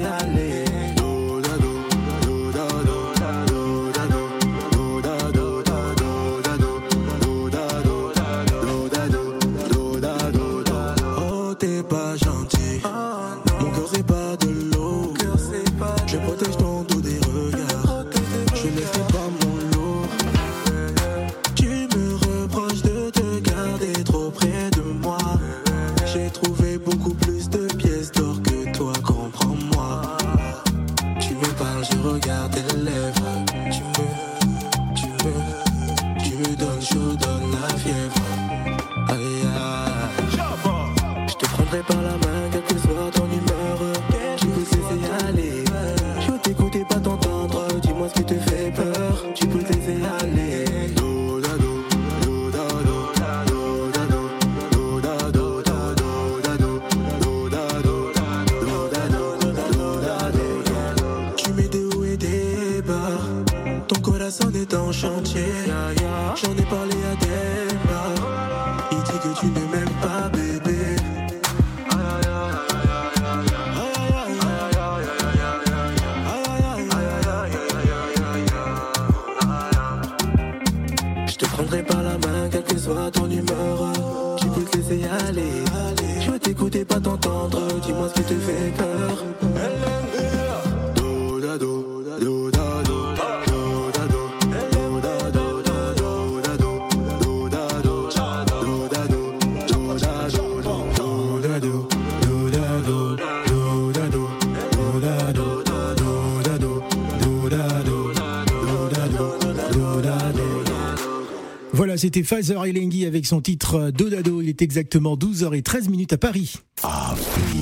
I live. C'était Pfizer Elengi avec son titre Dodado. Il est exactement 12h13 minutes à Paris. Africa.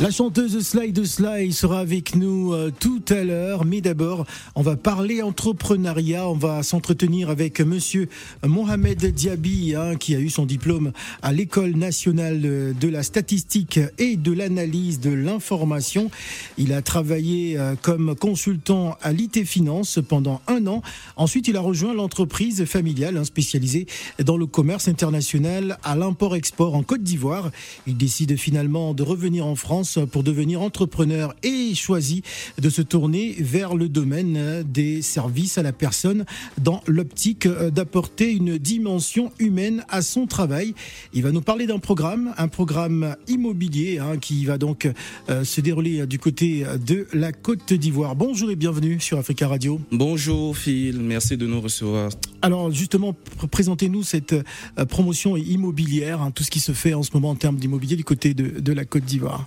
La chanteuse Sly de Sly sera avec nous euh, tout à l'heure, mais d'abord, on va parler entrepreneuriat. On va s'entretenir avec Monsieur Mohamed Diaby, hein, qui a eu son diplôme à l'École nationale de la statistique et de l'analyse de l'information. Il a travaillé euh, comme consultant à l'IT Finance pendant un an. Ensuite, il a rejoint l'entreprise familiale hein, spécialisée dans le commerce international à l'import-export en Côte d'Ivoire. Il décide finalement de revenir en France pour devenir entrepreneur et choisit de se tourner vers le domaine des services à la personne dans l'optique d'apporter une dimension humaine à son travail. Il va nous parler d'un programme, un programme immobilier hein, qui va donc euh, se dérouler du côté de la Côte d'Ivoire. Bonjour et bienvenue sur Africa Radio. Bonjour Phil, merci de nous recevoir. Alors justement, présentez-nous cette euh, promotion immobilière, hein, tout ce qui se fait en ce moment en termes d'immobilier du côté de, de la Côte d'Ivoire.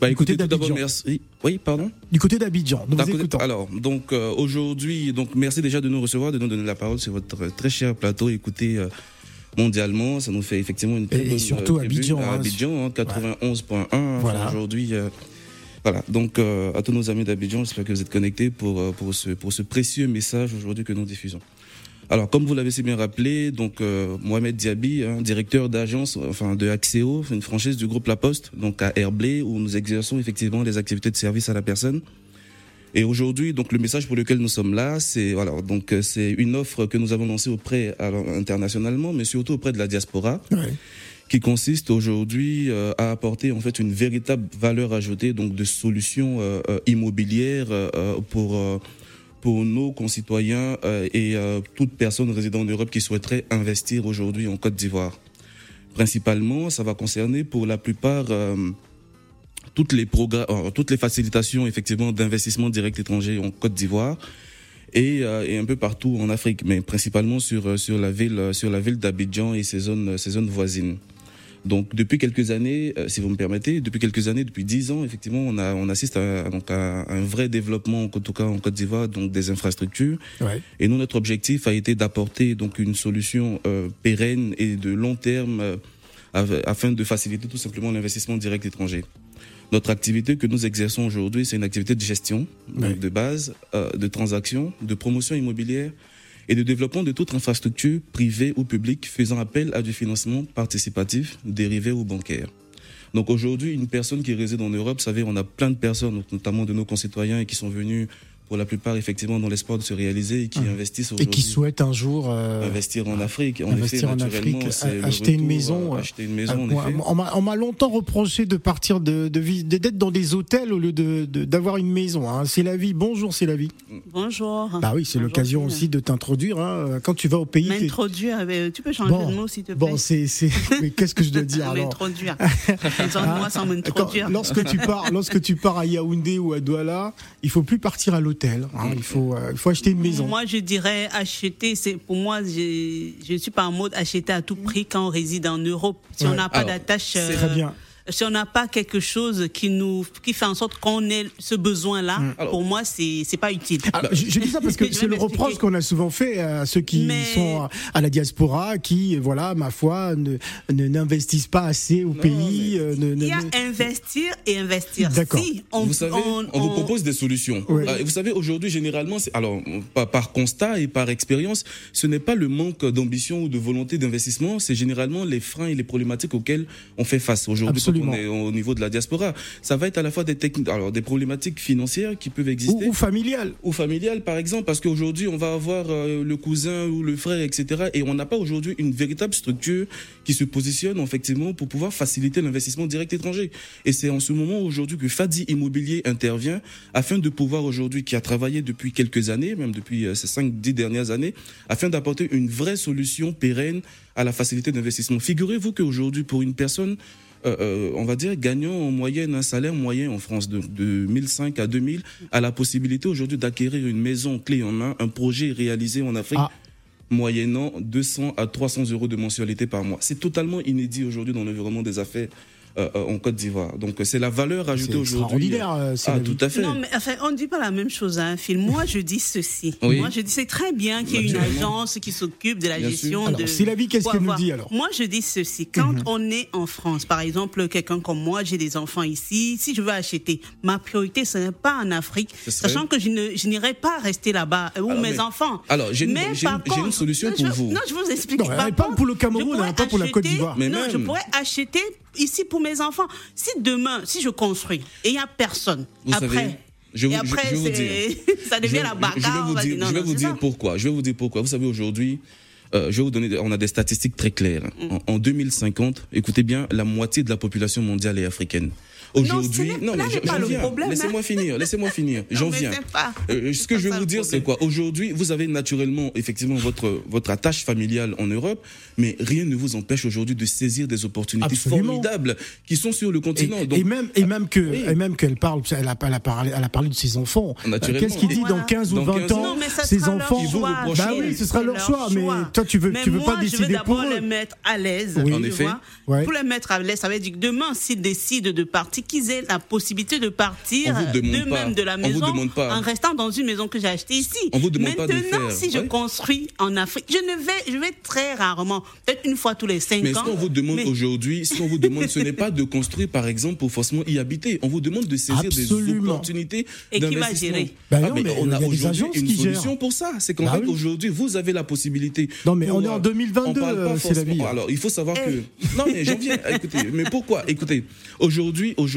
Bah, écoutez, tout d'abord, merci. Oui, pardon Du côté d'Abidjan, nous vous Alors, donc euh, aujourd'hui, donc merci déjà de nous recevoir, de nous donner la parole sur votre très cher plateau. Écoutez, euh, mondialement, ça nous fait effectivement une très et, bonne, surtout Abidjan, à Abidjan, 91.1 hein, voilà. aujourd'hui. Euh, voilà, donc à tous nos amis d'Abidjan, j'espère que vous êtes connectés pour, pour, ce, pour ce précieux message aujourd'hui que nous diffusons. Alors, comme vous l'avez si bien rappelé, donc euh, Mohamed Diaby, hein, directeur d'agence, enfin de Axéo, une franchise du groupe La Poste, donc à Herblay, où nous exerçons effectivement les activités de service à la personne. Et aujourd'hui, donc le message pour lequel nous sommes là, c'est voilà, donc euh, c'est une offre que nous avons lancée auprès alors, internationalement, mais surtout auprès de la diaspora. qui consiste aujourd'hui euh, à apporter en fait une véritable valeur ajoutée donc de solutions immobilières pour pour nos concitoyens euh, et euh, toute personne résidant en Europe qui souhaiterait investir aujourd'hui en Côte d'Ivoire. Principalement, ça va concerner pour la plupart euh, toutes les facilitations effectivement d'investissement direct étranger en Côte d'Ivoire. Et, un peu partout en Afrique, mais principalement sur la ville ville d'Abidjan et ses zones voisines. Donc depuis quelques années, euh, si vous me permettez, depuis quelques années, depuis dix ans, effectivement, on, a, on assiste à, donc à un vrai développement, en tout cas en Côte d'Ivoire, donc des infrastructures. Ouais. Et nous, notre objectif a été d'apporter donc une solution euh, pérenne et de long terme euh, afin de faciliter tout simplement l'investissement direct étranger. Notre activité que nous exerçons aujourd'hui, c'est une activité de gestion, donc de base, euh, de transactions, de promotion immobilière et de développement de toute infrastructure privée ou publique faisant appel à du financement participatif, dérivé ou bancaire. Donc aujourd'hui, une personne qui réside en Europe, vous savez, on a plein de personnes, notamment de nos concitoyens, qui sont venus pour la plupart effectivement dans l'espoir de se réaliser et qui mmh. investissent et qui souhaitent un jour euh, investir en Afrique. En investir en Afrique, acheter une maison. acheter une maison. on m'a longtemps reproché de partir de d'être dans des hôtels au lieu de d'avoir une maison. Hein. C'est la vie. Bonjour, c'est la vie. Bonjour. Bah oui, c'est l'occasion aussi de t'introduire. Hein. Quand tu vas au pays. M'introduire. Tu peux changer de mot s'il te plaît. Bon, c'est qu'est-ce que je dois dire alors M'introduire. moi sans m'introduire. Lorsque tu pars, lorsque tu pars à Yaoundé ou à Douala, il faut plus partir à l'hôtel. Hein. Il faut, euh, il faut acheter une maison. Moi, je dirais acheter. C'est pour moi, je ne suis pas en mode acheter à tout prix quand on réside en Europe. Si on n'a pas d'attache. C'est très bien si on n'a pas quelque chose qui nous qui fait en sorte qu'on ait ce besoin-là, mm. pour moi, c'est c'est pas utile. je, dis ça parce que c'est le reproche qu'on a souvent fait à ceux qui sont à la diaspora, qui, voilà, ma foi, ne n'investissent pas assez au pays. Euh, il y a investir et investir. D'accord. on, vous savez, on, vous propose des solutions. Ah, vous savez, aujourd'hui, généralement, alors par, par constat et par expérience, ce n'est pas le manque d'ambition ou de volonté d'investissement, c'est généralement les freins et les problématiques auxquelles on fait face aujourd'hui au niveau de la diaspora. Ça va être à la fois des techniques, alors des problématiques financières qui peuvent exister. Ou, familiales. Ou familiales, par exemple, parce qu'aujourd'hui, on va avoir euh, le cousin ou le frère, etc. Et on n'a pas aujourd'hui une véritable structure qui se positionne, effectivement, pour pouvoir faciliter l'investissement direct étranger. Et c'est en ce moment aujourd'hui que Fadi Immobilier intervient afin de pouvoir aujourd'hui, qui a travaillé depuis quelques années, même depuis euh, ces cinq, dix dernières années, afin d'apporter une vraie solution pérenne à la facilité d'investissement. Figurez-vous qu'aujourd'hui, pour une personne euh, euh, on va dire, gagnant en moyenne un salaire moyen en France de, de 1005 à 2000, a la possibilité aujourd'hui d'acquérir une maison clé en main, un projet réalisé en Afrique. Ah. moyennant 200 à 300 euros de mensualité par mois. C'est totalement inédit aujourd'hui dans l'environnement des affaires en Côte d'Ivoire. Donc c'est la valeur ajoutée aujourd'hui. C'est euh, ah, tout à fait. Non, mais enfin, on ne dit pas la même chose à un film. Moi, je dis ceci. Moi, je dis c'est très bien qu'il y ait une agence qui s'occupe de la gestion de. C'est la vie, qu'est-ce qu'elle nous dit alors Moi, je dis ceci. Quand mhm. on est en France, par exemple, quelqu'un comme moi, j'ai des enfants ici. Si je veux acheter, ma priorité ce n'est pas en Afrique, sachant que je n'irai pas rester là-bas où mes enfants. Alors, j'ai une, une, solution pour vous. Non, je vous explique. Non, pas pour le Cameroun, hein, pas pour la Côte d'Ivoire. Non, je pourrais acheter ici pour mes enfants. Si demain, si je construis et il n'y a personne, après. je, et après, vous dire, ça devient la bagarre. Je vais vous dire, je vais vous dire pourquoi. Je vais vous dire pourquoi. Vous savez, aujourd'hui, euh, je vais vous donner, on a des statistiques très claires. Mm. En, en, 2050, écoutez bien, la moitié de la population mondiale est africaine. Aujourd'hui, non, mais j'en viens. Laissez-moi finir, laissez-moi finir. J'en viens. Euh, ce que je vais vous dire, c'est quoi? Aujourd'hui, vous avez naturellement, effectivement, votre votre attache familiale en Europe, mais rien ne vous empêche aujourd'hui de saisir des opportunités formidables qui sont sur le continent. Et, et même et même que et même qu'elle parle, elle a, elle a parlé, elle a parlé de ses enfants. Qu'est-ce qu'il dit dans 15 ou 20 ans Ses enfants, bah oui, ce sera leur choix. Mais toi, tu veux, tu veux pas décider pour eux. les mettre à l'aise. En effet. Pour les mettre à l'aise, ça veut dire que demain, s'ils décident de partir qu'ils aient la possibilité de partir d'eux-mêmes de la maison en restant dans une maison que j'ai achetée ici. Maintenant, si je construis en Afrique, je ne vais, je vais très rarement, peut-être une fois tous les cinq ans. Mais ce qu'on vous demande aujourd'hui, ce qu'on vous demande, ce n'est pas de construire, par exemple, pour forcément y habiter. On vous demande de saisir des opportunités Et qui va gérer bah ah, On a aujourd'hui une solution pour ça. C'est qu'en bah fait, aujourd'hui, vous avez la possibilité. Non, mais on est en 2022, euh, c'est la vie. Alors, il faut savoir que. Eh. Non, mais j'en viens. Écoutez, mais pourquoi? Écoutez, aujourd'hui, aujourd'hui,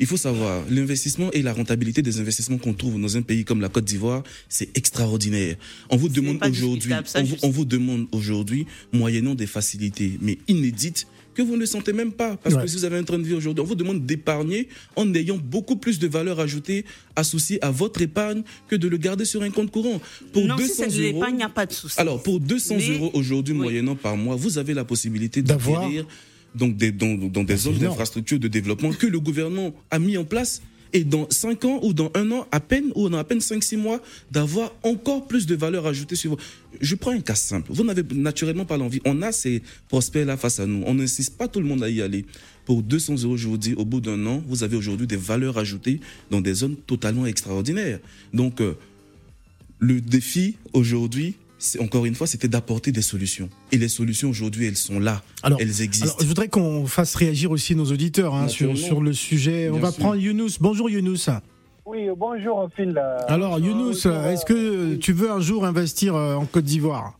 il faut savoir, l'investissement et la rentabilité des investissements qu'on trouve dans un pays comme la Côte d'Ivoire, c'est extraordinaire. On vous demande aujourd'hui, on, vous demande aujourd'hui, moyennant des facilités, mais inédites, que vous ne sentez même pas. Parce que si vous avez un train de vie aujourd'hui, on vous demande d'épargner en ayant beaucoup plus de valeur ajoutée associée à votre épargne que de le garder sur un compte courant. Pour non, 200 si euros, il n'y a pas de souci. Alors, pour 200 euros aujourd'hui, moyennant par mois, vous avez la possibilité d'acquérir donc des, dans, dans des zones d'infrastructures de développement que le gouvernement a mis en place et dans 5 ans ou dans un an à peine ou dans à peine 5 6 mois d'avoir encore plus de valeur ajoutée sur vous. Je prends un cas simple. Vous n'avez naturellement pas l'envie. On a ces prospects là face à nous. On n'insiste pas tout le monde à y aller. Pour 200 euros, je vous dis, au bout d'un an, vous avez aujourd'hui des valeurs ajoutées dans des zones totalement extraordinaires. Donc, euh, le défi aujourd'hui, encore une fois, c'était d'apporter des solutions. Et les solutions aujourd'hui, elles sont là, elles existent. Alors, je voudrais qu'on fasse réagir aussi nos auditeurs hein, sur, sur le sujet. On va prendre Younous. Bonjour Younous. Oui, bonjour Phil. Alors Younous, est-ce que tu veux un jour investir euh, en Côte d'Ivoire?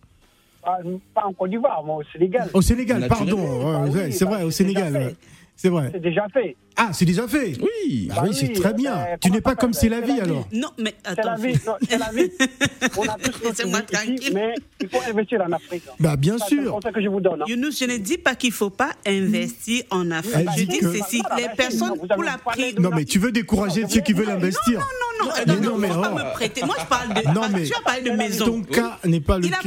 Ah, Pas en Côte d'Ivoire, mais au Sénégal. Au Sénégal, pardon. Ah c'est vrai, au Sénégal. C'est vrai. C'est déjà fait. Ah, c'est déjà fait Oui. Ah oui, c'est très bien. Euh, tu n'es pas comme c'est la vie alors Non, mais attends. C'est la vie, c'est la vie. On a tous notre tranquille. mais il faut investir en Afrique. Bah, bien sûr. C'est que je vous donne. Hein. Younous, je ne dis pas qu'il ne faut pas investir en Afrique. je dis que ceci, les personnes pour la prise. Non, mais tu veux décourager ceux qui veulent investir. Non, non, non. non, non, mais pas me prêter. Moi, je parle de. Non, mais. Tu as parlé de maison. Ton cas n'est pas le cas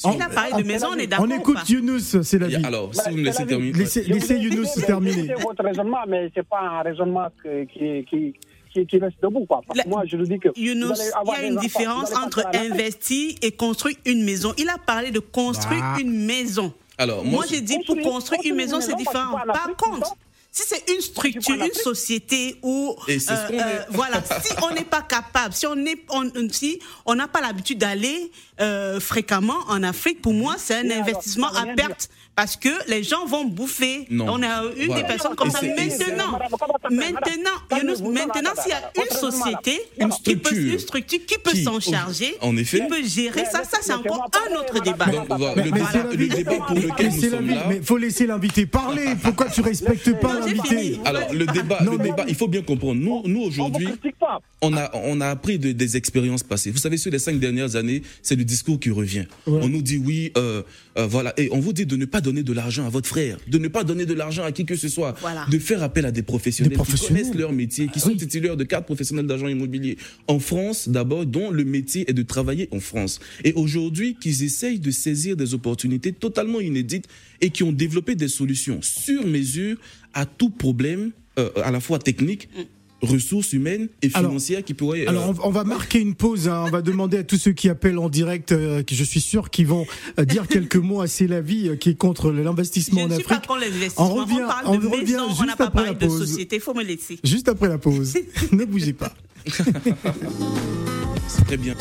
généralisé. Il a parlé de maison, on est d'accord. On écoute Younous, c'est la vie. Alors, si vous me laissez terminer. Laissez, Younous terminer. C'est votre raisonnement, mais ce n'est pas un raisonnement qui, qui, qui, qui, reste debout. Quoi. moi, je dis que. Younous, il y a une différence entre investir et construire une maison. Il a parlé de construire bah. une maison. Alors, moi, moi j'ai dit pour construire une maison, c'est différent. Par contre, si c'est une structure, une société où, euh, euh, voilà, si on n'est pas capable, si on n'est, si on n'a pas l'habitude d'aller euh, fréquemment en Afrique, pour moi, c'est un investissement à perte parce que les gens vont bouffer. On a eu des personnes comme ça. Maintenant, maintenant, maintenant, s'il y a une société, une structure, qui peut, structure qui peut s'en charger, en effet, qui peut gérer ça, ça c'est encore un autre débat. le, débat, pour lequel nous sommes là. Mais il faut laisser l'invité parler. Pourquoi tu respectes pas l'invité Alors le débat, le débat, il faut bien comprendre. Nous, nous aujourd'hui, on a, on a appris des expériences passées. Vous savez, sur les cinq dernières années, c'est le discours qui revient. On nous dit oui, euh, euh, voilà, et on vous dit de ne pas donner de l'argent à votre frère, de ne pas donner de l'argent à qui que ce soit, de faire appel à des professionnels, qui connaissent leur métier, qui ah sont titulaires de cartes professionnelles d'agent immobilier en France d'abord, dont le métier est de travailler en France. Et aujourd'hui, qu'ils essayent de saisir des opportunités totalement inédites et qui ont développé des solutions sur mesure à tout problème, euh, à la fois technique. Ressources humaines et financières qui pourraient. Alors, euh, on, va marquer une pause. Hein. On va demander à tous ceux qui appellent en direct, euh, que je suis sûr qu'ils vont euh, dire quelques mots à C'est la vie qui est contre l'investissement en Afrique. on revient, on, revient juste après la pause. Société, faut me laisser. Juste après la pause. ne bougez pas. C'est très bien.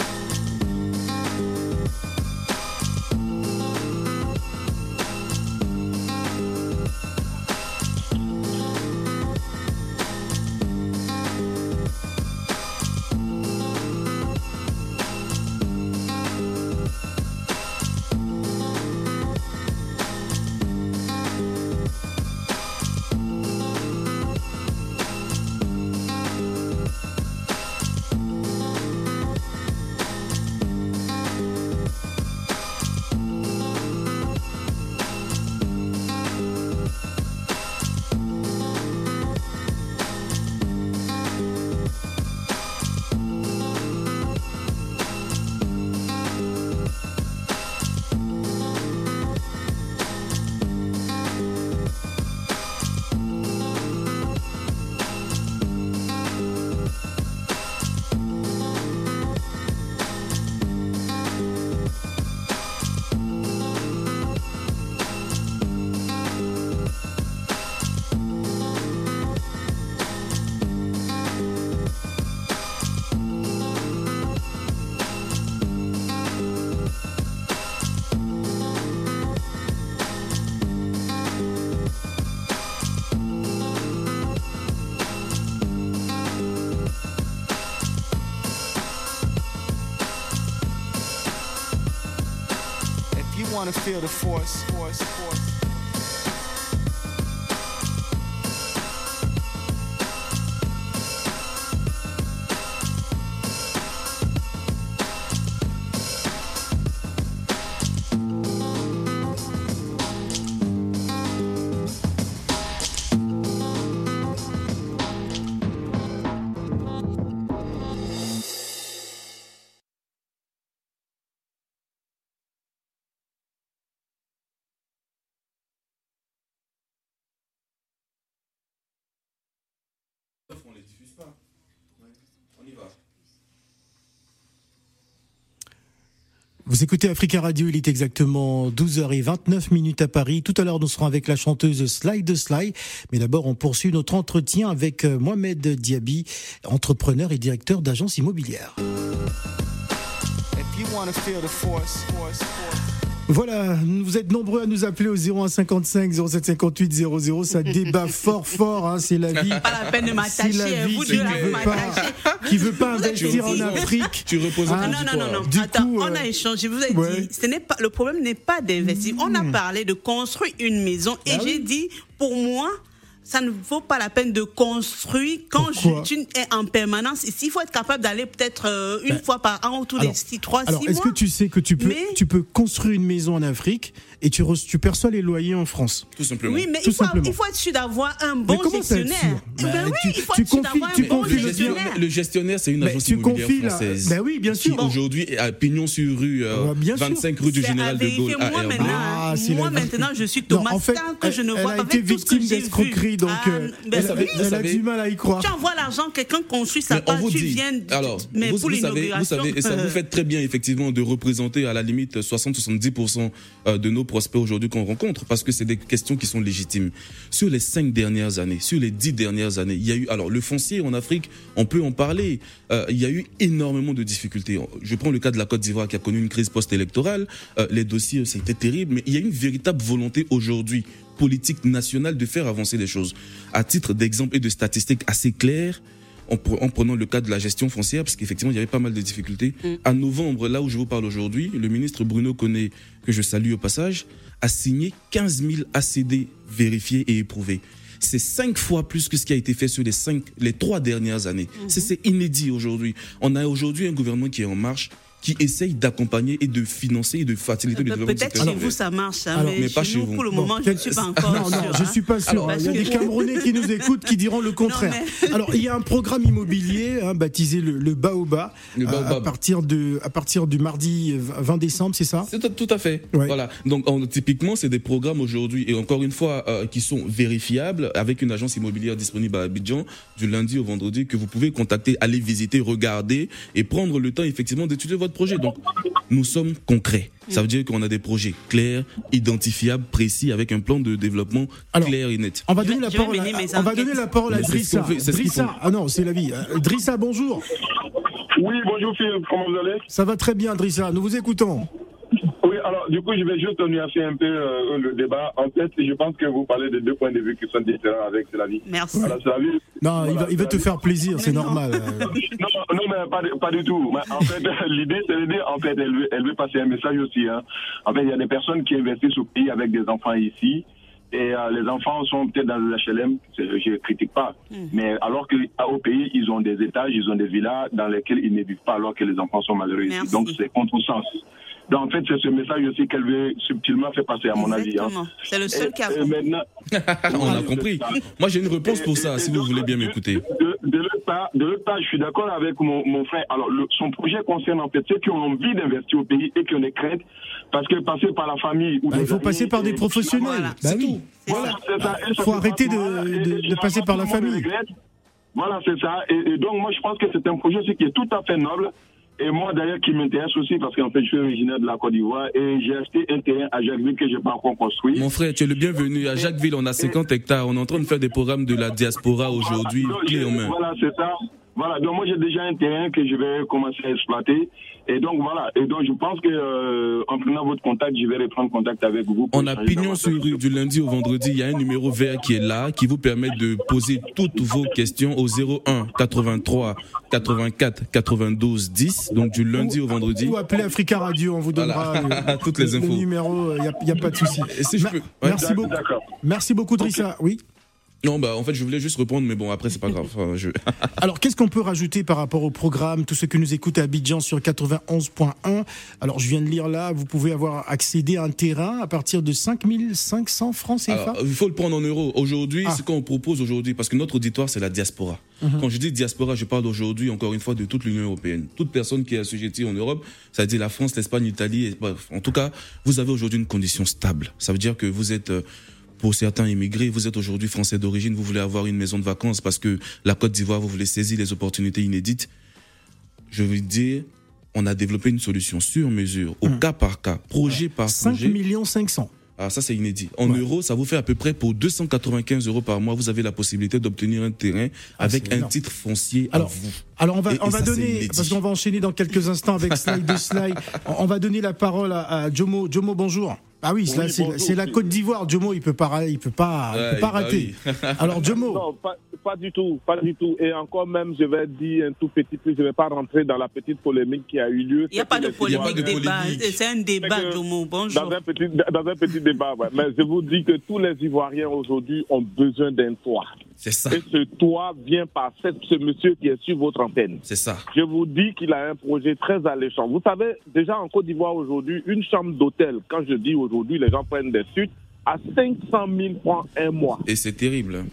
Wanna feel the force. Vous écoutez Africa Radio, il est exactement 12h29 minutes à Paris. Tout à l'heure, nous serons avec la chanteuse Sly de Sly. Mais d'abord, on poursuit notre entretien avec euh, Mohamed Diaby, entrepreneur et directeur d'agence immobilière. Voilà, vous êtes nombreux à nous appeler au 0155 0758 00. Ça débat fort, fort. Hein, c'est la vie. Pas la peine de m'attacher. Vous deux, qui veut pas investir en Afrique. Tu reposes ah, Non, non, non, non. Attends, on a euh, échangé. Vous avez dit, ce n'est pas le problème n'est pas d'investir. On a hmm. parlé de construire une maison et bah j'ai dit, pour moi, ça ne vaut pas la peine de construire quand tu es en permanence. Ici, il faut être capable d'aller peut-être euh, une ben, fois par an, autour des six, trois, alors, Est-ce que tu sais que tu peux, tu peux construire une maison en Afrique et tu, tu perçois les loyers en France? Tout simplement. Oui, mais il, faut, il, faut, être sûr d'avoir un bon gestionnaire. Eh ben, oui, il faut être sûr d'avoir un bon gestionnaire. Le gestionnaire, c'est une agence immobilière française. Ben oui, bien sûr. Qui aujourd'hui est à Pignon sur rue, 25 rue du Général de Gaulle. Moi, maintenant, ah, moi maintenant, je suis Thomas que je ne vois pas avec tout ce que j'ai vu. Donc ah, euh, ben elle, a du mal à y croire. Tu envoies l'argent, quelqu'un construit sa part, tu viens. Alors, mais vous, pour savez, vous savez, et ça vous fait très bien effectivement de représenter à la limite 60-70% euh, de nos prospects aujourd'hui qu'on rencontre, parce que c'est des questions qui sont légitimes. Sur les cinq dernières années, sur les dix dernières années, il y a eu alors le foncier en Afrique, on peut en parler. Euh, il y a eu énormément de difficultés. Je prends le cas de la Côte d'Ivoire qui a connu une crise post-électorale. les dossiers, c'était terrible, mais il y a une véritable volonté aujourd'hui politique nationale de faire avancer les choses. À titre d'exemple et de statistiques assez claires, en, prenant le cas de la gestion foncière, parce qu'effectivement, il y avait pas mal de difficultés. Mm. À novembre, là où je vous parle aujourd'hui, le ministre Bruno Conné, que je salue au passage, a signé 15 000 ACD vérifiés et éprouvés. C'est cinq fois plus que ce qui a été fait sur les cinq, les trois dernières années. Mm-hmm. C'est inédit aujourd'hui. On a aujourd'hui un gouvernement qui est en marche, qui essaye d'accompagner et de financer et de faciliter le développement. Peut-être chez vous ça marche, hein, mais, pas chez vous. Pour le moment, je ne suis pas encore non, non, je suis pas sûr. il y a des Camerounais qui nous écoutent qui diront le contraire. Alors, il y a un programme immobilier hein, baptisé le, le Baoba, le à partir de à partir du mardi 20 décembre, c'est ça? C'est tout à fait. Voilà. Donc, typiquement, c'est des programmes aujourd'hui et encore une fois euh, qui sont vérifiables avec une agence immobilière disponible à Abidjan du lundi au vendredi que vous pouvez contacter, aller visiter, regarder et prendre le temps effectivement d'étudier votre projet. Donc, nous sommes concrets. Ça veut dire qu'on a des projets clairs, identifiables, précis, avec un plan de développement clair et net. On va donner la parole. À, on va donner la parole à Drissa. Drissa. Ah non, c'est la vie. Drissa, bonjour. Oui, bonjour Philippe. Comment vous allez? Ça va très bien, Drissa. Nous vous écoutons. Oui, alors du coup, je vais juste nuancer un peu euh, le débat. En fait, je pense que vous parlez de deux points de vue qui sont différents avec C'est la vie. Merci. non, il, va, il va te faire plaisir, c'est normal. non, non, mais pas, pas du tout. en fait, l'idée, c'est de dire, en fait, elle veut, elle veut passer un message aussi. Hein. En fait, il y a des personnes qui investissent au pays avec des enfants ici. Et euh, les enfants sont peut-être dans les HLM, je ne critique pas. Hmm. Mais alors qu'au pays, ils ont des étages, ils ont des villas dans lesquelles ils ne vivent pas alors que les enfants sont malheureux ici. Donc c'est contre-sens. Donc, en fait, c'est ce message aussi qu'elle veut subtilement faire passer, à mon avis. Hein. C'est le seul cas. Maintenant... On a compris. Moi, j'ai une réponse pour ça, si vous voulez bien m'écouter. De, l'autre part, je suis d'accord avec mon, mon, frère. Alors, son projet concerne en fait ceux qui ont envie d'investir au pays et qui ont des craintes, parce que passer par la famille... Ou bah, il faut passer par des professionnels. Bah oui. Voilà, Il faut arrêter de, de, passer par la famille. Voilà, c'est ça. Et, et, donc, moi, je pense que c'est un projet qui est tout à fait noble. Et moi, d'ailleurs, qui m'intéresse aussi, parce qu'en fait, je suis originaire de la Côte d'Ivoire et j'ai acheté un terrain à Jacquesville que je n'ai pas encore construit. Mon frère, tu es le bienvenu. À Jacquesville, on a 50 hectares. On est en train de faire des programmes de la diaspora aujourd'hui, main. Voilà, c'est ça. Voilà, donc moi j'ai déjà un terrain que je vais commencer à exploiter. Et donc voilà, et donc je pense que euh, en prenant votre contact, je vais reprendre contact avec vous. On a pignon sur rue du lundi au vendredi. Il y a un numéro vert qui est là, qui vous permet de poser toutes vos questions au 01 83 84 92 10. Donc du lundi au vendredi. Ou appelez Africa Radio, on vous donnera toutes les infos. Le numéro, il n'y a, pas de souci. Merci beaucoup. Merci beaucoup, Drissa. Oui. Non, bah en fait, je voulais juste répondre, mais bon, après, c'est pas grave. Alors, qu'est-ce qu'on peut rajouter par rapport au programme Tous ceux qui nous écoutent à Abidjan sur 91.1. Alors, je viens de lire là, vous pouvez avoir accédé à un terrain à partir de 5500 francs CFA. il faut le prendre en euros. Aujourd'hui, ah. ce qu'on propose aujourd'hui, parce que notre auditoire, c'est la diaspora. Mhm. Quand je dis diaspora, je parle aujourd'hui, encore une fois, de toute l'Union européenne. Toute personne qui est assujettie en Europe, ça veut dire la France, l'Espagne, l'Italie. Bref, en tout cas, vous avez aujourd'hui une condition stable. Ça veut dire que vous êtes. Euh, pour certains immigrés, vous êtes aujourd'hui français d'origine, vous voulez avoir une maison de vacances parce que la Côte d'Ivoire, vous voulez saisir les opportunités inédites. Je veux dire, on a développé une solution sur mesure, au hmm. cas par cas, projet par projet. 5 millions 500. Ah, ça, c'est inédit. En euros, ça vous fait à peu près pour 295 euros par mois, vous avez la possibilité d'obtenir un terrain ah, avec un titre foncier alors, à vous. Alors, on va, on va donner, parce qu'on va enchaîner dans quelques instants avec Slide de Slide, on va donner la parole à, à Jomo. Jomo, bonjour. Ah oui, c'est la Côte d'Ivoire. Jomo, il peut pas, il peut pas, peut pas bah rater. Alors Jomo. Non, pas, du tout, pas du tout. Et encore même, je vais dire un tout petit peu. Je vais pas rentrer dans la petite polémique qui a eu lieu. Il n'y a pas de polémique, débat. C'est un débat, Jomo. Bonjour. Dans un petit, dans un petit débat, mais je vous dis que tous les Ivoiriens aujourd'hui ont besoin d'un toit. C'est ça. Et ce toit vient par ce monsieur qui est sur votre antenne. C'est ça. Je vous dis qu'il a un projet très alléchant. Vous savez, déjà en Côte d'Ivoire aujourd'hui, une chambre d'hôtel, quand je dis aujourd'hui, les gens prennent des suites, à 500 000 francs un mois. Et c'est terrible.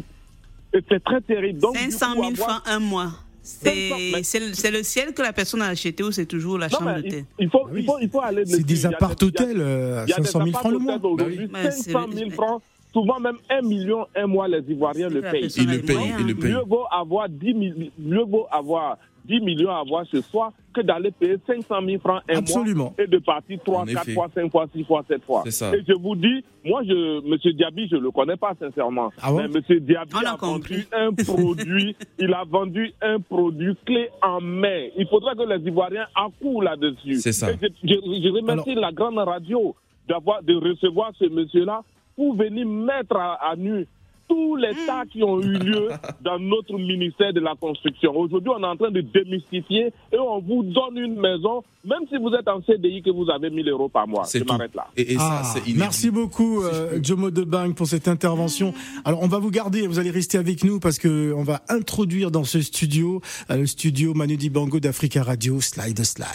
Et c'est très terrible. Donc, 500 000 francs un mois. C'est le ciel que la personne a acheté ou c'est toujours la chambre d'hôtel il, faut, il, faut, il faut aller. C'est des appart-hôtels à 500 000 francs le mois. 500 000 francs souvent même un million un mois, les Ivoiriens le payent. Ils le payent, ils le payent. Mieux vaut avoir 10, mieux vaut avoir 10 millions à avoir ce soir que d'aller payer 500 000 francs un Absolument. mois et de partir 3, 4 fois, 5 fois, 6 fois, 7 fois. Ça. Et je vous dis, moi, je, M. Diaby, je ne le connais pas sincèrement. Ah mais M. Diaby a, a vendu un produit, il a vendu un produit clé en main. Il faudra que les Ivoiriens accourent là-dessus. C'est ça. je, je, remercie la grande radio d'avoir de recevoir ce monsieur-là pour venir mettre à, nu tous les tas qui ont eu lieu dans notre ministère de la Construction. Aujourd'hui, on est en train de démystifier et on vous donne une maison, même si vous êtes en CDI que vous avez 1000 euros par mois. Je m'arrête là. Et, ça, ah, merci beaucoup, euh, Jomo Debang, pour cette intervention. Alors, on va vous garder, vous allez rester avec nous parce qu'on va introduire dans ce studio, euh, le studio Manu Dibango d'Africa Radio, Slide Slide.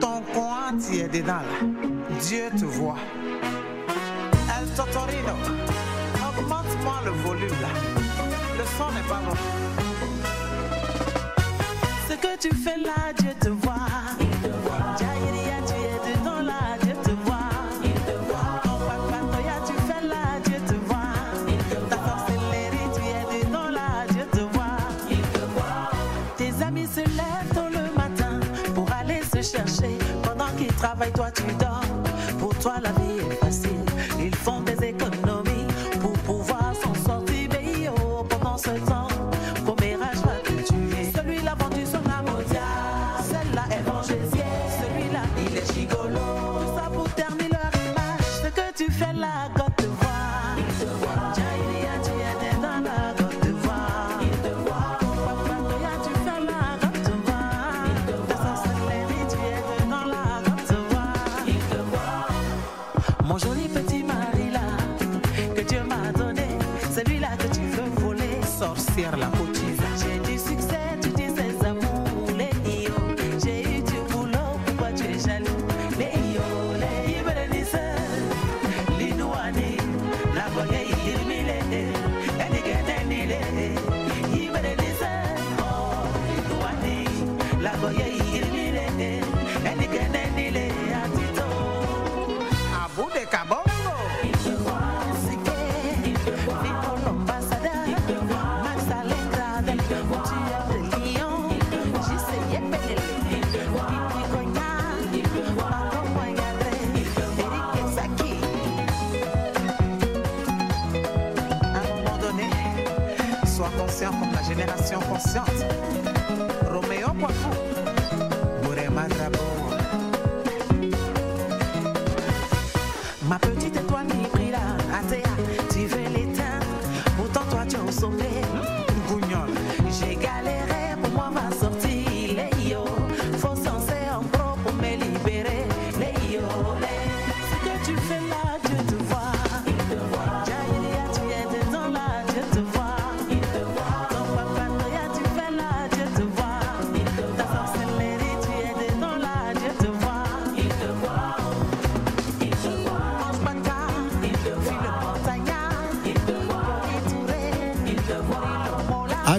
Ton coin, tu es dedans là. Dieu te voit. Augmente-moi le volume là. Le son n'est pas bon. Ce que tu fais là, Dieu te voit. Jaïria, tu es dedans là, Dieu te voit. Ton papa, tu fais là, Dieu te voit. Ta sorcellerie, tu es dedans là, Dieu te voit. Tes amis se lèvent tôt le matin pour aller se chercher. Pendant qu'ils travaillent, toi tu dors toi la vaciar.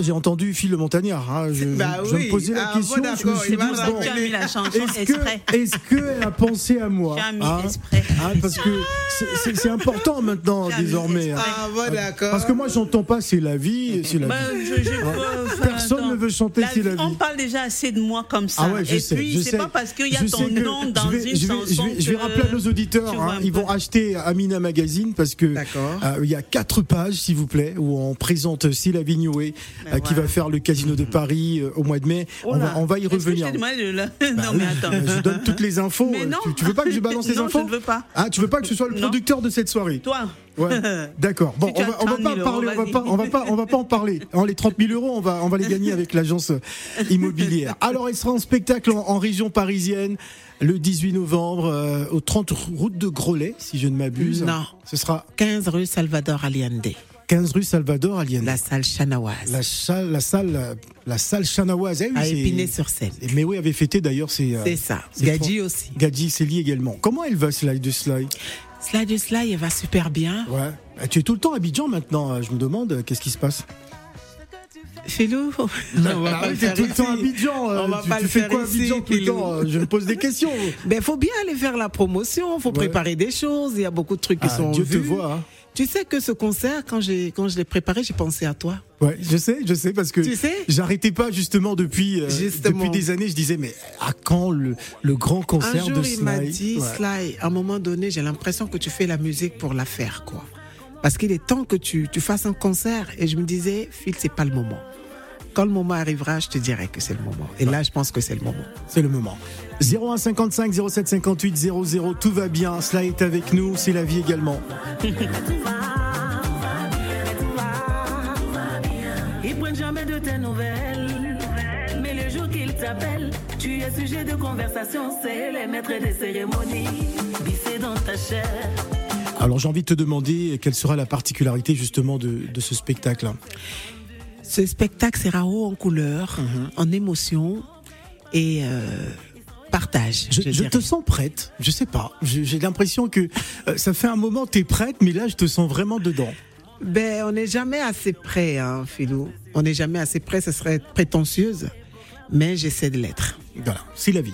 J'ai entendu Phil le Montagnard. Hein. Je, bah je, me posais la ah, question. Bon, je me suis dit, est-ce qu'elle a pensé à moi hein, hein, Parce que c'est important maintenant, désormais. Hein. Ah, bon. Parce que moi, j'entends pas c'est la vie, c'est la bah, vie. Je, je, Personne ne veut chanter c'est la vie. On parle déjà assez de moi comme ça. Ah ouais, je Et sais, puis, c'est pas parce qu'il y a ton nom dans une chanson. Je vais rappeler à nos auditeurs, ils vont acheter Amina Magazine parce que euh, il y a quatre pages, s'il vous plaît, où on présente C'est la ben qui va faire le Casino de Paris au mois de mai. On, va, y revenir. non, mais attends. Je donne toutes les infos. Tu, veux pas que je balance les infos je ne veux pas. Ah, tu veux pas que ce soit le producteur de cette soirée Toi. Ouais. D'accord. Bon, on va, on va pas parler, on va pas, on va pas, on va pas en parler. En les 30 000 euros, on va, on va les gagner avec l'agence immobilière. Alors, il sera en spectacle en, région parisienne le 18 novembre euh, au 30 route de Grolet, si je ne m'abuse. Non. Ce sera 15 rue Salvador Allende. 15 rue Salvador Allende. La salle chanoise. La salle, la salle, la salle chanoise. Eh à Épinay-sur-Seine. Mais oui, avait fêté d'ailleurs. C'est euh, ça. Gadji aussi. Gadji, c'est lié également. Comment elle va, Slide de Slide Slide de Slide, elle va super bien. Ouais. Ah, tu es tout le temps à Abidjan maintenant. Euh, je me demande, qu'est-ce qui se passe? Philou On va tout le temps à Abidjan. Euh, on va tu, pas tu fais quoi à Abidjan tout le temps Je me pose des questions. Ben, faut bien aller faire la promotion, faut préparer des choses. Il y a beaucoup de trucs qui ah, sont Dieu te voit. Hein. Tu sais que ce concert, quand, j'ai, quand je l'ai préparé, j'ai pensé à toi. Ouais, je sais, je sais, parce que tu sais j'arrêtais pas justement depuis, euh, depuis des années. Je disais, mais à quand le, le grand concert Un jour, de il m'a dit, Sly, à un moment donné, j'ai l'impression que tu fais la musique pour la faire, quoi. Parce qu'il est temps que tu, tu fasses un concert. Et je me disais, Phil, c'est pas le moment. Quand le moment arrivera, je te dirai que c'est le moment. Et là, je pense que c'est le moment. C'est le moment. 0155 07 58 00, tout va bien. Cela est avec nous, c'est la vie également. Ils prennent jamais de tes nouvelles. Mais le jour qu'ils t'appellent, tu es sujet de conversation. C'est les maîtres des cérémonies. Bissé dans ta chair. Alors j'ai envie de te demander quelle sera la particularité justement de, de ce spectacle? Ce spectacle sera haut en couleur, mhm. en émotion et euh, partage. Je, te sens prête, je sais pas. J'ai l'impression que euh, ça fait un moment tu es prête, mais là je te sens vraiment dedans. Ben, on n'est jamais assez prêt, hein, Philou. On n'est jamais assez prêt, ce serait prétentieuse, mais j'essaie de l'être. Voilà, c'est la vie.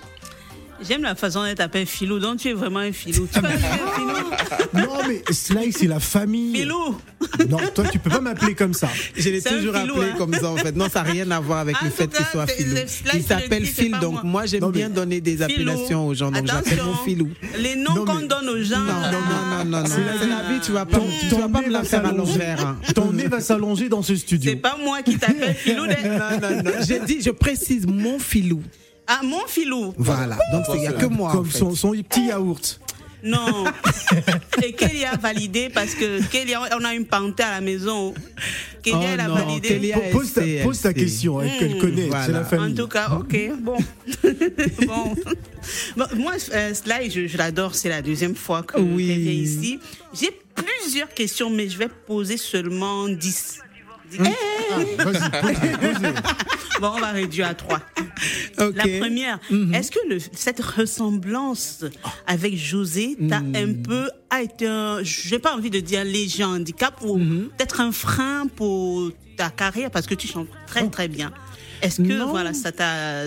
J'aime la façon d'être appelé Philou, donc tu es vraiment un Philou. Tu non, mais Sly, c'est la famille. Philou Non, toi, tu peux pas m'appeler comme ça. Je l'ai toujours appelé hein. comme ça, en fait. Non, ça n'a rien à voir avec ah, le fait qu'il soit Philou. Il s'appelle Phil, donc moi, j'aime bien donner des appellations aux gens, donc j'appelle mon Philou. Les noms qu'on donne aux gens. Non, non, non, non, non. C'est la vie, tu vas pas, tu vas pas me la faire à l'envers. Hein. Ton nez va s'allonger dans ce studio. C'est pas moi qui t'appelle Philou. Non, non, non. J'ai dit, je précise mon Philou. Ah, mon filou. Voilà, donc il n'y a que moi. Comme son, son petit yaourt. Non. Et Kelly a validé parce que Kelly, on a une panthère à la maison. Kelly, oh a validé. pose, ta, pose ta, question, elle, qu'elle hmm. connaît, c'est la famille. En tout cas, ok, bon. bon. moi, euh, Sly, je, l'adore, c'est la deuxième fois que oui. vient ici. J'ai plusieurs questions, mais je vais poser seulement 10. Mmh. bon, on va réduire à trois. La première, mmh. est-ce que le, cette ressemblance avec José t'a mmh. un peu été, je n'ai pas envie de dire léger handicap ou peut-être un frein pour ta carrière parce que tu chantes très oh. très bien. Est-ce que voilà ça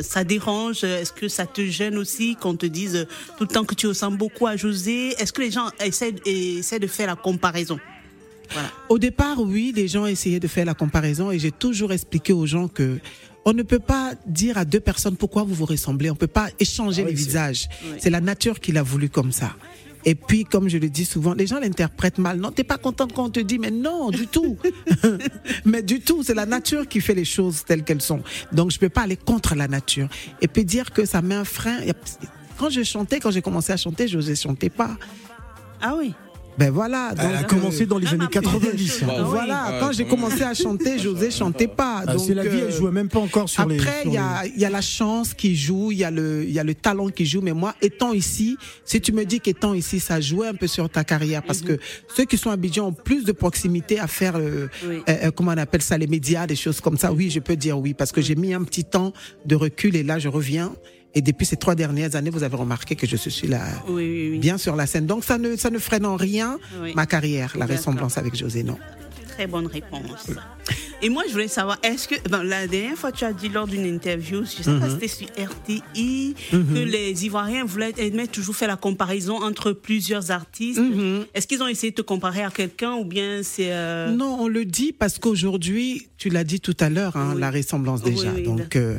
ça dérange? Est-ce que ça te gêne aussi qu'on te dise tout le temps que tu ressembles beaucoup à José? Est-ce que les gens essaient, essaient de faire la comparaison? Au départ, oui, les gens essayaient de faire la comparaison et j'ai toujours expliqué aux gens que on ne peut pas dire à deux personnes pourquoi vous vous ressemblez. On ne peut pas échanger ah les visages. C'est la nature qui l'a voulu comme ça. Et puis, comme je le dis souvent, les gens l'interprètent mal. Non, t'es pas contente quand on te dit, mais non, du tout. mais du tout, c'est la nature qui fait les choses telles qu'elles sont. Donc, je peux pas aller contre la nature. Et puis dire que ça met un frein. Quand je chantais, quand j'ai commencé à chanter, je n'osais chanter pas. Ah oui. Ben voilà. Elle a commencé dans les années 90. voilà. Quand j'ai commencé à chanter, José chantait pas. Ah, c'est la vie, elle jouait même pas encore sur après, les. Après, il y a, y a la chance qui joue, il y a le, il y a le talent qui joue. Mais moi, étant ici, si tu me dis qu'étant ici, ça jouait un peu sur ta carrière, parce que ceux qui sont à Abidjan ont plus de proximité à faire, euh, euh, euh, comment on appelle ça, les médias, des choses comme ça. Oui, je peux dire oui, parce que j'ai mis un petit temps de recul et là, je reviens. Et depuis ces trois dernières années, vous avez remarqué que je suis là, bien sur la scène. Donc ça ne, ça ne freine en rien ma carrière, la ressemblance avec José, non. Très bonne réponse. Et moi, je voulais savoir, est-ce que la dernière fois, tu as dit lors d'une interview, je sais pas si mhm. c'était sur RTI, mhm. que les Ivoiriens voulaient aimer toujours faire la comparaison entre plusieurs artistes. Mhm. Est-ce qu'ils ont essayé de te comparer à quelqu'un ou bien c'est euh, Non, on le dit parce qu'aujourd'hui, tu l'as dit tout à l'heure, hein, la ressemblance déjà. Donc euh,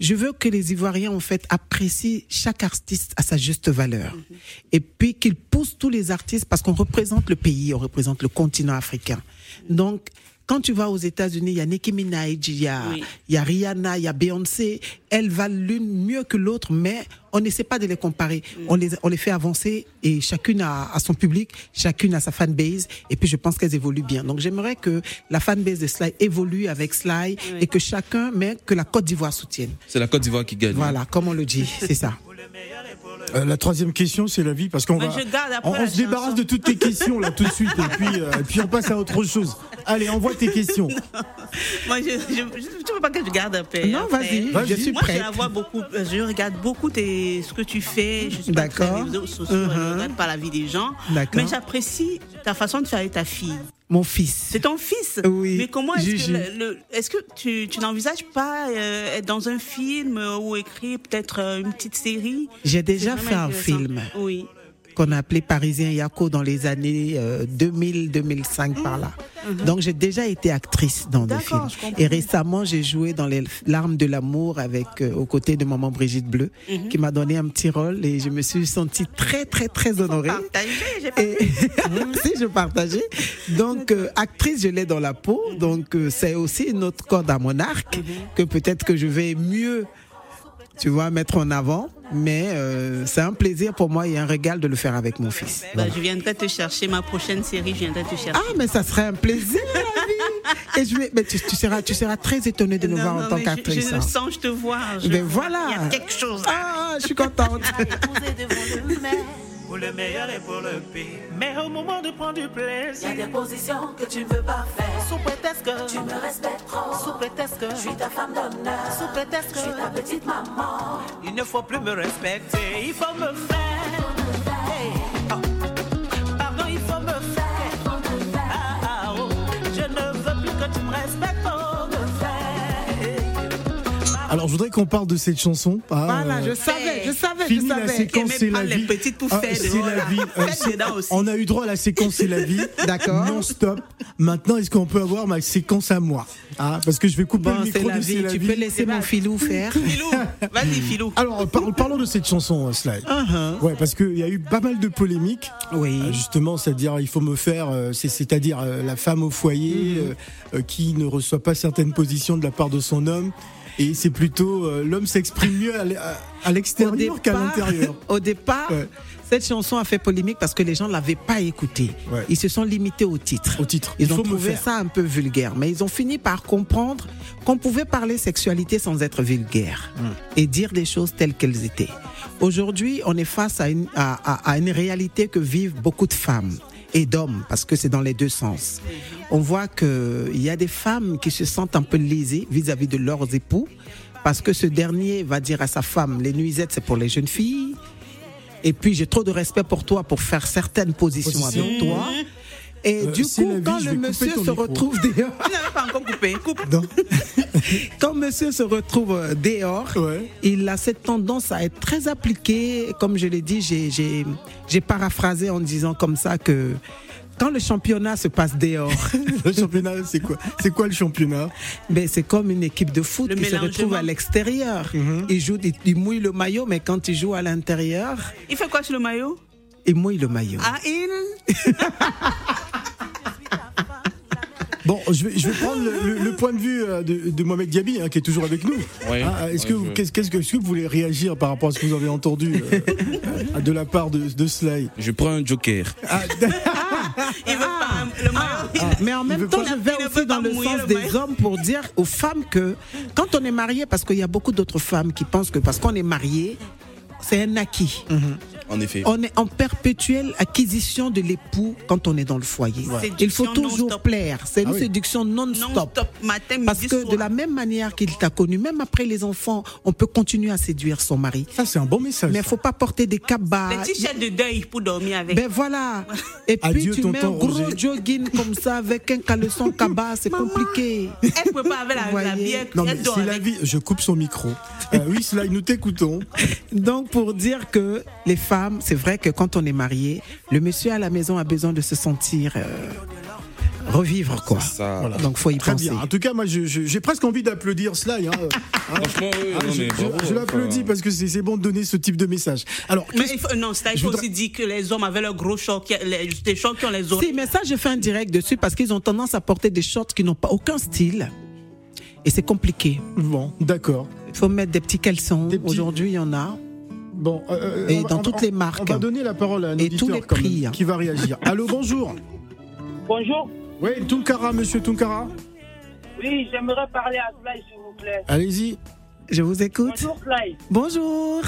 je veux que les Ivoiriens, en fait, apprécient chaque artiste à sa juste valeur. Et puis qu'ils poussent tous les artistes parce qu'on représente le pays, on représente le continent africain. Donc, Quand tu vas aux États-Unis, il y a Nicki Minaj, il y a, il y a Rihanna, il y a Beyoncé. Elles valent l'une mieux que l'autre, mais on n'essaie pas de les comparer. On, les, on les fait avancer et chacune a, a, son public, chacune a sa fanbase. Et puis je pense qu'elles évoluent bien. Donc j'aimerais que la fanbase de Sly évolue avec Sly et que chacun, mais que la Côte d'Ivoire soutienne. C'est la Côte d'Ivoire qui gagne. Voilà, comme on le dit, c'est ça. Euh, la troisième question, c'est la vie, parce qu'on va, on, se débarrasse de toutes tes questions là tout de suite, et puis, euh, et puis on passe à autre chose. Allez, envoie tes questions. Moi, je ne veux pas que je garde un peu. Non, vas-y, je suis Moi, je, vois beaucoup, euh, je regarde beaucoup tes, ce que tu fais. Je suis pas réseaux sociaux, je uh-huh. regarde pas la vie des gens. Mais j'apprécie ta façon de faire avec ta fille. Mon fils. C'est ton fils Oui. Mais comment est-ce que, est-ce que tu, tu n'envisages pas euh, être dans un film ou écrire peut-être euh, une petite série? J'ai déjà fait un film. Oui qu'on a appelé Parisien Yako dans les années 2000-2005 euh, par là. Mhm. Donc j'ai déjà été actrice dans des films. Et récemment j'ai joué dans les Larmes de l'amour avec euh, aux côtés de maman Brigitte Bleu, mhm. qui m'a donné un petit rôle et je me suis sentie très très très honorée. Et si je partageais. Donc euh, actrice je l'ai dans la peau, donc c'est aussi une autre corde à mon arc mhm. que peut-être que je vais mieux tu vois, mettre en avant. Mais euh, c'est un plaisir pour moi et un régal de le faire avec mon fils. Bah, je viendrai te chercher ma prochaine série, je viendrai te chercher. Ah, mais ça serait un plaisir, Et je vais, mais tu, seras, tu seras très étonné de nous voir en tant qu'actrice. Je, je, le hein. sens, je te vois. Je mais voilà. Il y a quelque chose. Ah, je suis contente. pour le meilleur et pour le pire. Mais au moment de prendre du plaisir, il y a des positions que tu ne veux pas faire. Sous prétexte que tu me respectes trop. Sous prétexte que je suis ta femme d'honneur. Sous prétexte que je suis ta petite maman. Il ne faut plus me respecter, il faut me faire. Alors, je voudrais qu'on parle de cette chanson. Ah, voilà, je savais, je savais, fini je savais. la séquence, c'est la vie. ah, c'est la vie. Euh, on a eu droit à la séquence, c'est la vie. D'accord. Non-stop. Maintenant, est-ce qu'on peut avoir ma séquence à moi? Ah, Parce que je vais couper le micro de la Tu vie. peux laisser mon filou faire. Filou, vas-y, filou. Alors, parlons de cette chanson, euh, Sly. Uh-huh. Ouais, parce qu'il y a eu pas mal de polémiques. Oui. Euh, justement, c'est-à-dire, il faut me faire, c'est-à-dire la femme au foyer mm-hmm. qui ne reçoit pas certaines positions de la part de son homme. Et c'est plutôt euh, l'homme s'exprime mieux à l'extérieur qu'à l'intérieur. Au départ, cette chanson a fait polémique parce que les gens ne l'avaient pas écoutée. Ils se sont limités au titre. Au titre. Ils ont trouvé ça un peu vulgaire, mais ils ont fini par comprendre qu'on pouvait parler sexualité sans être vulgaire hmm. et dire des choses telles qu'elles étaient. Aujourd'hui, on est face à une, à, à une réalité que vivent beaucoup de femmes et d'hommes, parce que c'est dans les deux sens. On voit qu'il y a des femmes qui se sentent un peu lésées vis-à-vis de leurs époux, parce que ce dernier va dire à sa femme, les nuisettes, c'est pour les jeunes filles, et puis j'ai trop de respect pour toi pour faire certaines positions avec toi. Et euh, du coup, quand le monsieur se retrouve dehors. pas encore coupé. quand monsieur se retrouve euh, dehors, il a cette tendance à être très appliqué. Comme je l'ai dit, j'ai paraphrasé en disant comme ça que quand le championnat se passe dehors. le championnat, c'est quoi C'est quoi le championnat? Ben, C'est comme une équipe de foot qui se retrouve à l'extérieur. Mhm. Il joue, il, mouille le maillot, mais quand il joue à l'intérieur. Il fait quoi sur le maillot? Il mouille le maillot. Ah, il Bon, je vais, je vais prendre le, point de vue euh, de, de Mohamed Diaby, hein, qui est toujours avec nous. Hein, est-ce que, qu'est-ce, que, est-ce que vous voulez réagir par rapport à ce que vous avez entendu euh, euh, de la part de, de Sly Je prends un joker. Ah, il veut pas le ah, ah, mais en même temps, je vais aussi dans le sens des hommes pour dire aux femmes que quand on est marié, parce qu'il y a beaucoup d'autres femmes qui pensent que parce qu'on est marié, c'est un acquis. Mhm. En effet. On est en perpétuelle acquisition de l'époux quand on est dans le foyer. Il faut toujours plaire. C'est une ah séduction non-stop. Parce que de la même manière qu'il t'a connu, même après les enfants, on peut continuer à séduire son mari. Ça, c'est un bon message. Mais il faut pas porter des cabas. Des t-shirts de deuil pour dormir avec. Ben voilà. Et puis tu mets un gros jogging comme ça avec un caleçon cabas, c'est compliqué. Elle peut pas avec la, la bière. Non, mais c'est la vie. Je coupe son micro. Euh, oui, cela, nous t'écoutons. Donc, pour dire que les femmes, c'est vrai que quand on est marié, le monsieur à la maison a besoin de se sentir euh, revivre quoi. Ça. Voilà. Donc faut y Très penser. Bien. En tout cas, moi j'ai presque envie d'applaudir cela. Hein. Franchement, oui, ah, je, je, l'applaudis parce que c'est bon de donner ce type de message. Alors, mais il faut, non, il faut aussi dire que les hommes avaient leur gros short, les, des shorts qui ont les autres. Si, mais ça, j'ai fait un direct dessus parce qu'ils ont tendance à porter des shorts qui n'ont pas aucun style. Et c'est compliqué. Bon, d'accord. Il faut mettre des petits caleçons. Aujourd'hui, il y en a. Bon, euh, et dans toutes les marques. On va donner la parole à un et tous les prix. qui va réagir. Allô, bonjour. Bonjour. Oui, Tunkara, monsieur Tunkara. Oui, j'aimerais parler à Sly, s'il vous plaît. Allez-y. Je vous écoute. Bonjour, Sly. Bonjour.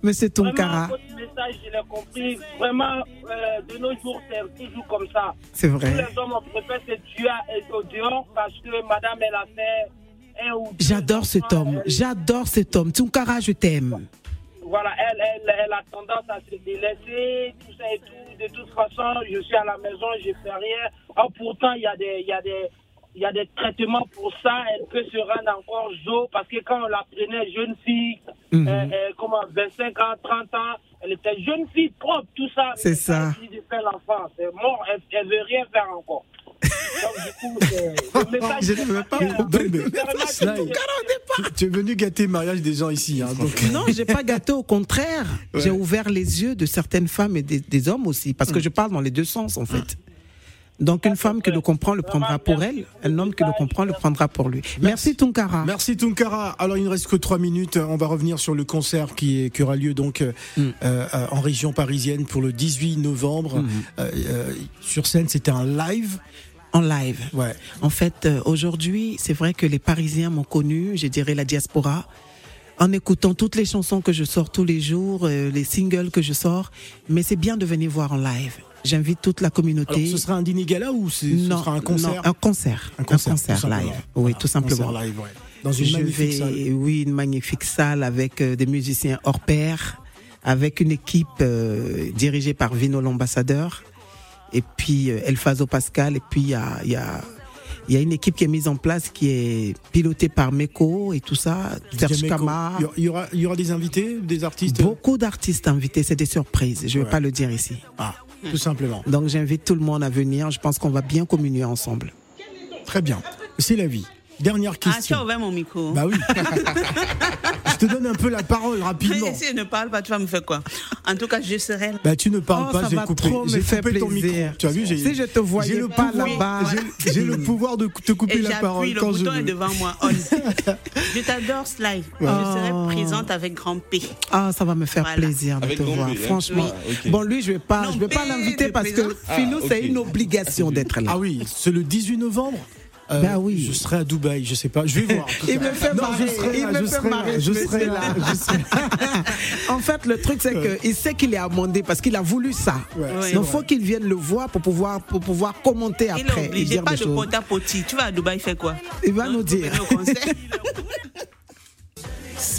Monsieur Tunkara. Vraiment, votre message, je l'ai compris. Vraiment, euh, de nos jours, c'est toujours comme ça. C'est vrai. Tous les hommes, on préfère se tuer au dehors parce que madame, elle a fait J'adore cet homme. J'adore cet homme. Tunkara, je t'aime. Voilà, elle, elle, elle, a tendance à se délaisser, tout ça et tout. De toute façon, je suis à la maison, je fais rien. Oh, pourtant, il y a des, il y a des, il y a des traitements pour ça. Elle peut se rendre encore jo parce que quand on la prenait jeune fille, mm -hmm. euh, comme 25 ans, 30 ans, elle était jeune fille propre, tout ça. C'est ça. Elle de faire l'enfant, c'est mort, elle, elle veut rien faire encore. je ne veux pas tu, es venu gâter le mariage des gens ici. Hein, donc. Non, j'ai pas gâté, au contraire. J'ai ouvert les yeux de certaines femmes et des, hommes aussi, parce que je parle dans les deux sens en fait. Donc une femme qui le comprend le prendra pour elle, un homme qui le comprend le prendra pour lui. Merci, Tunkara. Merci Tunkara. Alors il ne reste que trois minutes. On va revenir sur le concert qui, est, qui aura lieu donc euh, mm. euh, en région parisienne pour le 18 novembre. Mm. Euh, sur scène, c'était un live en live. Ouais. En fait, euh, aujourd'hui, c'est vrai que les Parisiens m'ont connu, je dirais la diaspora, en écoutant toutes les chansons que je sors tous les jours, euh, les singles que je sors. Mais c'est bien de venir voir en live. J'invite toute la communauté. Alors, ce sera un dîner gala ou ce sera un concert Non, un concert. Un concert, live. Oui, tout simplement. live, Dans une magnifique salle. Oui, une magnifique salle avec euh, des musiciens hors pair, avec une équipe dirigée par Vino l'ambassadeur et puis euh, Elfazo Pascal, et puis il y a, y, a, y a une équipe qui est mise en place qui est pilotée par Meko et tout ça, Serge Kama. Il y aura, il y aura des invités, des artistes? Beaucoup d'artistes invités, c'est des surprises, je ne vais pas le dire ici. Ah, tout simplement. Donc j'invite tout le monde à venir, je pense qu'on va bien communier ensemble. Très bien, c'est la vie. Dernière question. Ah, tu as ouvert mon micro. Bah oui. je te donne un peu la parole rapidement. Mais si je ne parle pas, tu vas me faire quoi? En tout cas, je serai là. Bah tu ne parles oh, pas, j'ai coupé, j'ai coupé ton micro. Tu as vu, j'ai, si je te voyais le pas là-bas, j'ai, le pouvoir de te couper Et la parole le quand bouton je veux. est devant moi. je t'adore, Sly. Je serai présente avec grand P. Ah, ça va me faire Voilà. plaisir de Avec te voir. P, hein. Franchement. Ah. Bon, lui, je vais pas, Non, je vais pas l'inviter parce que. Philo, Ah, c'est une obligation d'être là. Ah oui, c'est le 18 novembre Euh, Bah oui. Je serai à Dubaï, je sais pas. Je vais voir. Il me fait Non, marrer, je serai il là, me je fait serai là, marrer, je ce serai là, monsieur-là. je serai en fait, le truc, c'est qu'il sait qu'il est amendé parce qu'il a voulu ça. Ouais, Ouais. Donc, faut qu'il vienne le voir pour pouvoir, pour pouvoir commenter Il après et dire pas des de choses. pot à poti. Tu vas à Dubaï, faire quoi? Il va nous dire.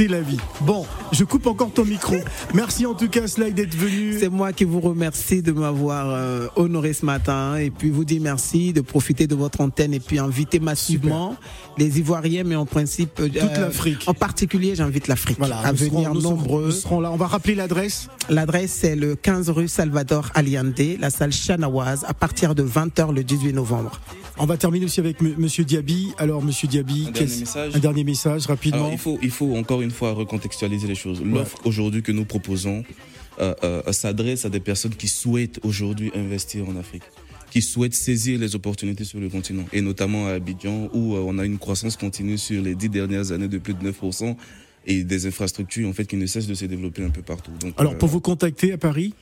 C'est la vie. Bon, je coupe encore ton micro. Merci en tout cas, Slide, d'être venu. C'est moi qui vous remercie de m'avoir euh, honoré ce matin et puis vous dire merci de profiter de votre antenne et puis inviter massivement les Ivoiriens, mais en principe euh, Toute l'Afrique. En particulier, j'invite l'Afrique Voilà, à nous serons- venir nous nombreux. Nous serons là. On va rappeler l'adresse. L'adresse c'est le 15 rue Salvador Allende, la salle Chanawaz, à partir de 20h le 18 novembre. On va terminer aussi avec M. Monsieur Diaby. Alors, Monsieur Diaby, Un dernier message un dernier message rapidement. Alors, il faut, il faut encore une fois recontextualiser les choses. L'offre aujourd'hui que nous proposons euh, euh, s'adresse à des personnes qui souhaitent aujourd'hui investir en Afrique, qui souhaitent saisir les opportunités sur le continent, et notamment à Abidjan, où euh, on a une croissance continue sur les dix dernières années de plus de 9%, et des infrastructures en fait qui ne cessent de se développer un peu partout. Donc, Alors, euh, pour vous contacter à Paris,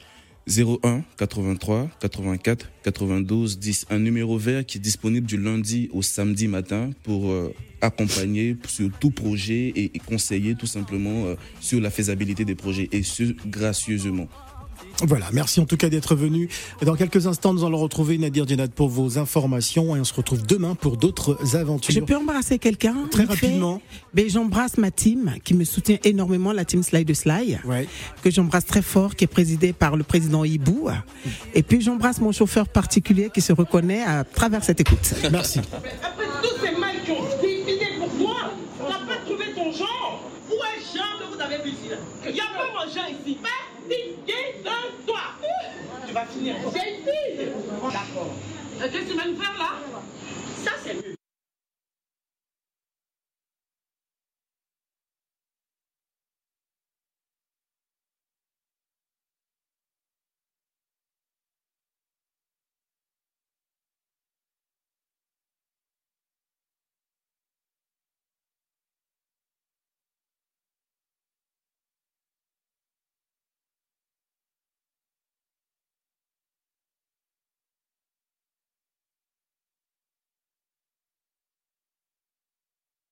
01 83 84 92 10. Un numéro vert qui est disponible du lundi au samedi matin pour euh, accompagner sur tout projet et, conseiller tout simplement euh, sur la faisabilité des projets et ce gracieusement. Voilà, merci en tout cas d'être venu. Et Dans quelques instants, nous allons retrouver Nadir Djenad pour vos informations et on se retrouve demain pour d'autres aventures. Je peux embrasser quelqu'un Très rapidement. Ben, J'embrasse ma team qui me soutient énormément, la team Slide de Sly, Ouais. que j'embrasse très fort, qui est présidée par le président Hibou. Et puis j'embrasse mon chauffeur particulier qui se reconnaît à travers cette écoute. Merci. Après tous ces mal qui ont décidé pour toi, on n'a pas trouvé ton genre. Où est Jean que vous avez vu ici là? Il n'y a pas mon Jean ici fatiguée ce soir. Tu vas finir. J'ai fini. D'accord. Euh, qu'est-ce que tu vas nous faire là? Ça, c'est mieux.